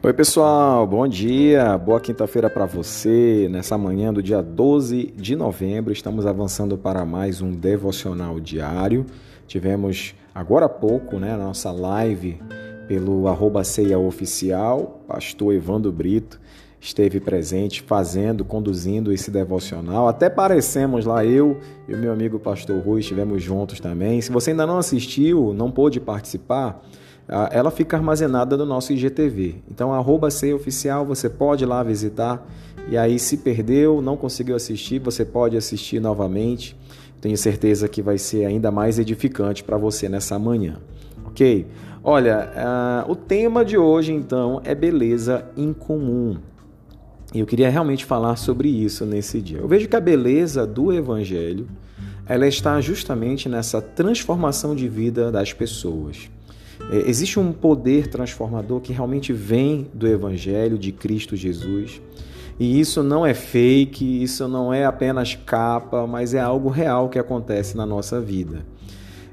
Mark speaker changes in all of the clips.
Speaker 1: Oi, pessoal, bom dia, boa quinta-feira para você. Nessa manhã do dia 12 de novembro, estamos avançando para mais um devocional diário. Tivemos agora há pouco, né, a nossa live pelo arroba ceia oficial, pastor Evandro Brito esteve presente fazendo, conduzindo esse devocional. Até parecemos lá, eu e o meu amigo pastor Rui estivemos juntos também. Se você ainda não assistiu, não pôde participar, ela fica armazenada no nosso IGTV. Então, arroba oficial, você pode ir lá visitar. E aí, se perdeu, não conseguiu assistir, você pode assistir novamente. Tenho certeza que vai ser ainda mais edificante para você nessa manhã. Ok? Olha, uh, o tema de hoje então é beleza incomum. E eu queria realmente falar sobre isso nesse dia. Eu vejo que a beleza do Evangelho ela está justamente nessa transformação de vida das pessoas. É, existe um poder transformador que realmente vem do Evangelho de Cristo Jesus. E isso não é fake, isso não é apenas capa, mas é algo real que acontece na nossa vida.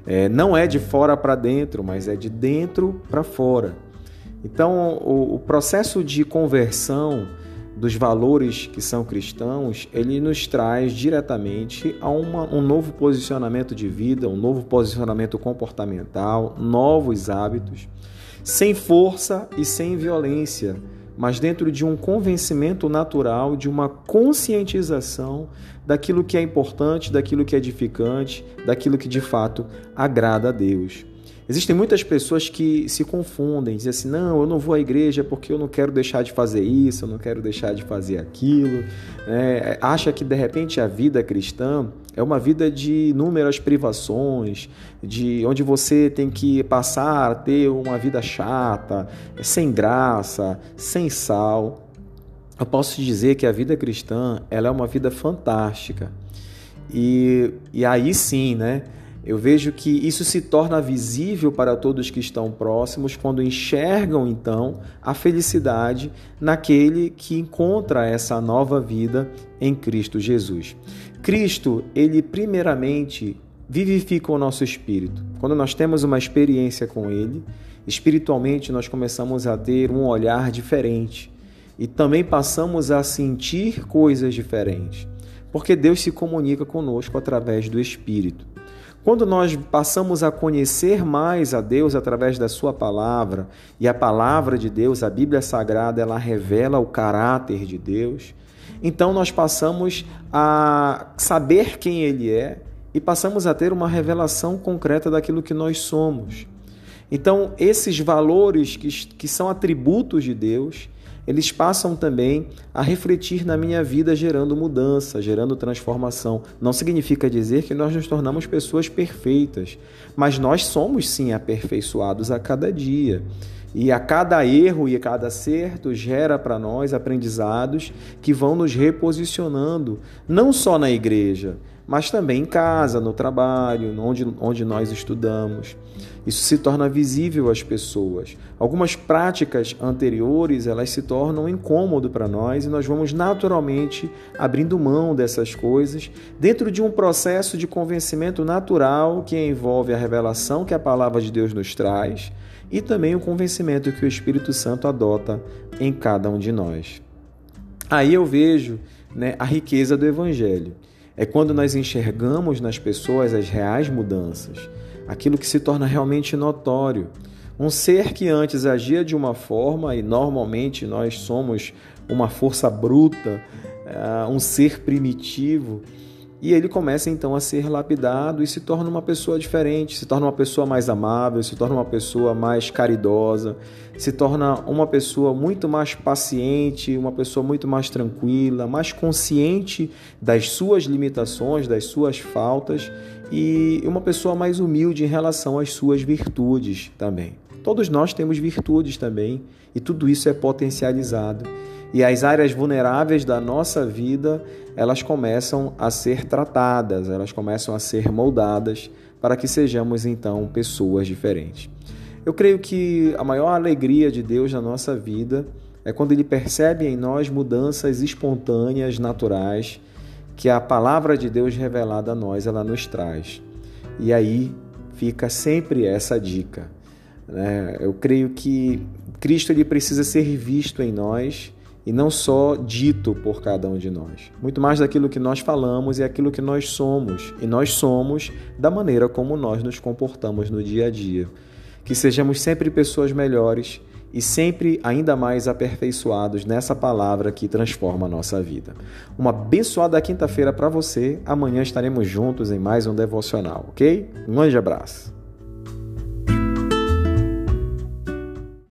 Speaker 1: É, não é de fora para dentro, mas é de dentro para fora. Então, o, o processo de conversão dos valores que são cristãos, ele nos traz diretamente a uma, um novo posicionamento de vida, um novo posicionamento comportamental, novos hábitos, sem força e sem violência, mas dentro de um convencimento natural, de uma conscientização daquilo que é importante, daquilo que é edificante, daquilo que de fato agrada a Deus. Existem muitas pessoas que se confundem, dizem assim: não, eu não vou à igreja porque eu não quero deixar de fazer isso, eu não quero deixar de fazer aquilo. É, acha que de repente a vida cristã é uma vida de inúmeras privações, de onde você tem que passar a ter uma vida chata, sem graça, sem sal. Eu posso dizer que a vida cristã ela é uma vida fantástica. E, e aí sim, né? Eu vejo que isso se torna visível para todos que estão próximos quando enxergam então a felicidade naquele que encontra essa nova vida em Cristo Jesus. Cristo, ele primeiramente vivifica o nosso espírito. Quando nós temos uma experiência com ele, espiritualmente nós começamos a ter um olhar diferente e também passamos a sentir coisas diferentes, porque Deus se comunica conosco através do espírito. Quando nós passamos a conhecer mais a Deus através da Sua palavra, e a palavra de Deus, a Bíblia Sagrada, ela revela o caráter de Deus, então nós passamos a saber quem Ele é e passamos a ter uma revelação concreta daquilo que nós somos. Então, esses valores que, que são atributos de Deus, eles passam também a refletir na minha vida, gerando mudança, gerando transformação. Não significa dizer que nós nos tornamos pessoas perfeitas, mas nós somos sim aperfeiçoados a cada dia. E a cada erro e a cada acerto gera para nós aprendizados que vão nos reposicionando, não só na igreja, mas também em casa, no trabalho, onde, onde nós estudamos. Isso se torna visível às pessoas. Algumas práticas anteriores, elas se tornam incômodo para nós e nós vamos naturalmente abrindo mão dessas coisas dentro de um processo de convencimento natural que envolve a revelação que a palavra de Deus nos traz e também o convencimento que o Espírito Santo adota em cada um de nós. Aí eu vejo né, a riqueza do Evangelho. É quando nós enxergamos nas pessoas as reais mudanças aquilo que se torna realmente notório. Um ser que antes agia de uma forma, e normalmente nós somos uma força bruta, eh, um ser primitivo, e ele começa então a ser lapidado e se torna uma pessoa diferente, se torna uma pessoa mais amável, se torna uma pessoa mais caridosa, se torna uma pessoa muito mais paciente, uma pessoa muito mais tranquila, mais consciente das suas limitações, das suas faltas e uma pessoa mais humilde em relação às suas virtudes também. Todos nós temos virtudes também e tudo isso é potencializado. E as áreas vulneráveis da nossa vida, elas começam a ser tratadas, elas começam a ser moldadas para que sejamos então pessoas diferentes. Eu creio que a maior alegria de Deus na nossa vida é quando ele percebe em nós mudanças espontâneas, naturais, que a palavra de Deus revelada a nós ela nos traz. E aí fica sempre essa dica. Né? Eu creio que Cristo ele precisa ser visto em nós e não só dito por cada um de nós. Muito mais daquilo que nós falamos e aquilo que nós somos. E nós somos da maneira como nós nos comportamos no dia a dia. Que sejamos sempre pessoas melhores e sempre ainda mais aperfeiçoados nessa palavra que transforma a nossa vida. Uma abençoada quinta-feira para você. Amanhã estaremos juntos em mais um devocional, ok? Um grande abraço.